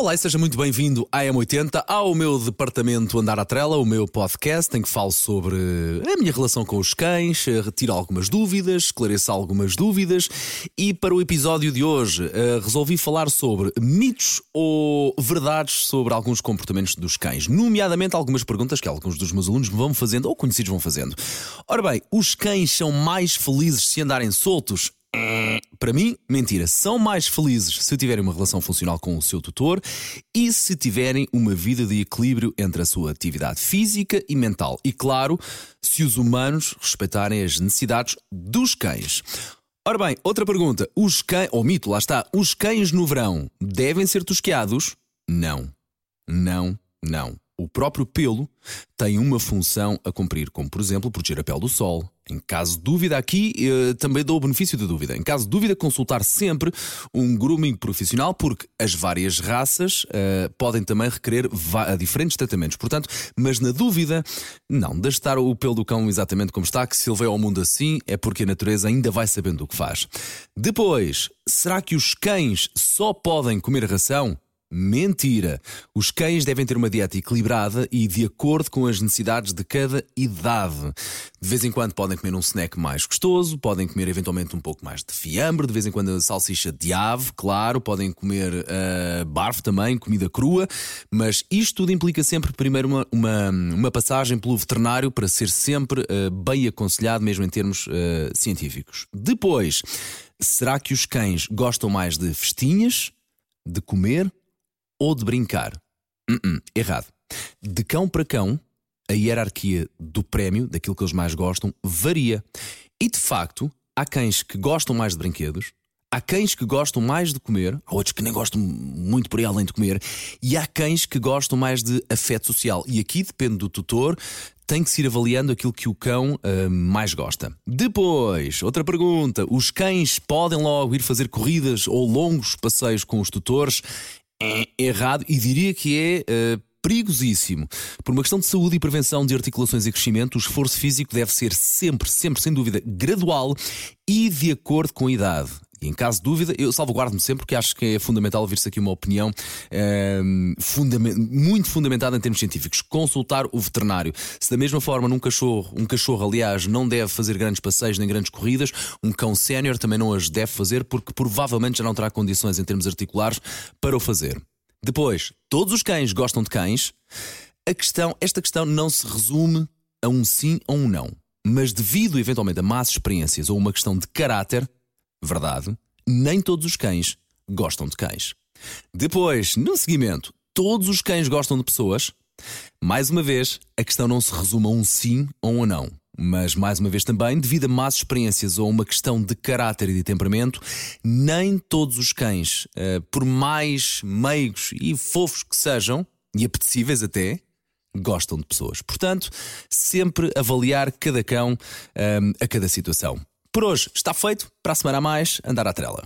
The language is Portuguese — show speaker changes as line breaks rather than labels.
Olá e seja muito bem-vindo à M80, ao meu departamento Andar à Trela, o meu podcast em que falo sobre a minha relação com os cães, eh, retiro algumas dúvidas, esclareço algumas dúvidas e para o episódio de hoje uh, resolvi falar sobre mitos ou verdades sobre alguns comportamentos dos cães, nomeadamente algumas perguntas que alguns dos meus alunos me vão fazendo ou conhecidos vão fazendo. Ora bem, os cães são mais felizes se andarem soltos? Para mim, mentira. São mais felizes se tiverem uma relação funcional com o seu tutor e se tiverem uma vida de equilíbrio entre a sua atividade física e mental. E, claro, se os humanos respeitarem as necessidades dos cães. Ora bem, outra pergunta. Os cães, ou mito, lá está. Os cães no verão devem ser tosqueados? Não. Não, não o próprio pelo tem uma função a cumprir, como por exemplo proteger a pele do sol. Em caso de dúvida, aqui eh, também dou o benefício da dúvida. Em caso de dúvida, consultar sempre um grooming profissional, porque as várias raças eh, podem também requerer diferentes tratamentos. Portanto, mas na dúvida, não, deixe estar o pelo do cão exatamente como está, que se ele veio ao mundo assim é porque a natureza ainda vai sabendo o que faz. Depois, será que os cães só podem comer ração? Mentira! Os cães devem ter uma dieta equilibrada e de acordo com as necessidades de cada idade. De vez em quando podem comer um snack mais gostoso, podem comer eventualmente um pouco mais de fiambre, de vez em quando salsicha de ave, claro, podem comer uh, barf também, comida crua, mas isto tudo implica sempre primeiro uma, uma, uma passagem pelo veterinário para ser sempre uh, bem aconselhado, mesmo em termos uh, científicos. Depois, será que os cães gostam mais de festinhas? De comer ou de brincar. Uh -uh, errado. De cão para cão, a hierarquia do prémio, daquilo que eles mais gostam, varia. E de facto, há cães que gostam mais de brinquedos, há cães que gostam mais de comer, há outros que nem gostam muito por aí além de comer, e há cães que gostam mais de afeto social. E aqui depende do tutor, tem que se ir avaliando aquilo que o cão uh, mais gosta. Depois, outra pergunta: os cães podem logo ir fazer corridas ou longos passeios com os tutores? É errado e diria que é. Uh, perigosíssimo. Por uma questão de saúde e prevenção de articulações e crescimento, o esforço físico deve ser sempre, sempre, sem dúvida, gradual e de acordo com a idade. Em caso de dúvida, eu salvaguardo-me sempre porque acho que é fundamental ouvir-se aqui uma opinião ehm, fundament muito fundamentada em termos científicos. Consultar o veterinário. Se da mesma forma num cachorro, um cachorro, aliás, não deve fazer grandes passeios nem grandes corridas, um cão sénior também não as deve fazer porque provavelmente já não terá condições em termos articulares para o fazer. Depois, todos os cães gostam de cães. A questão, esta questão não se resume a um sim ou um não. Mas devido eventualmente a más experiências ou uma questão de caráter, Verdade, nem todos os cães gostam de cães. Depois, no seguimento, todos os cães gostam de pessoas? Mais uma vez, a questão não se resume a um sim ou um não. Mas, mais uma vez também, devido a más experiências ou uma questão de caráter e de temperamento, nem todos os cães, eh, por mais meigos e fofos que sejam, e apetecíveis até, gostam de pessoas. Portanto, sempre avaliar cada cão eh, a cada situação. Por hoje está feito, para a semana a mais, andar à trela.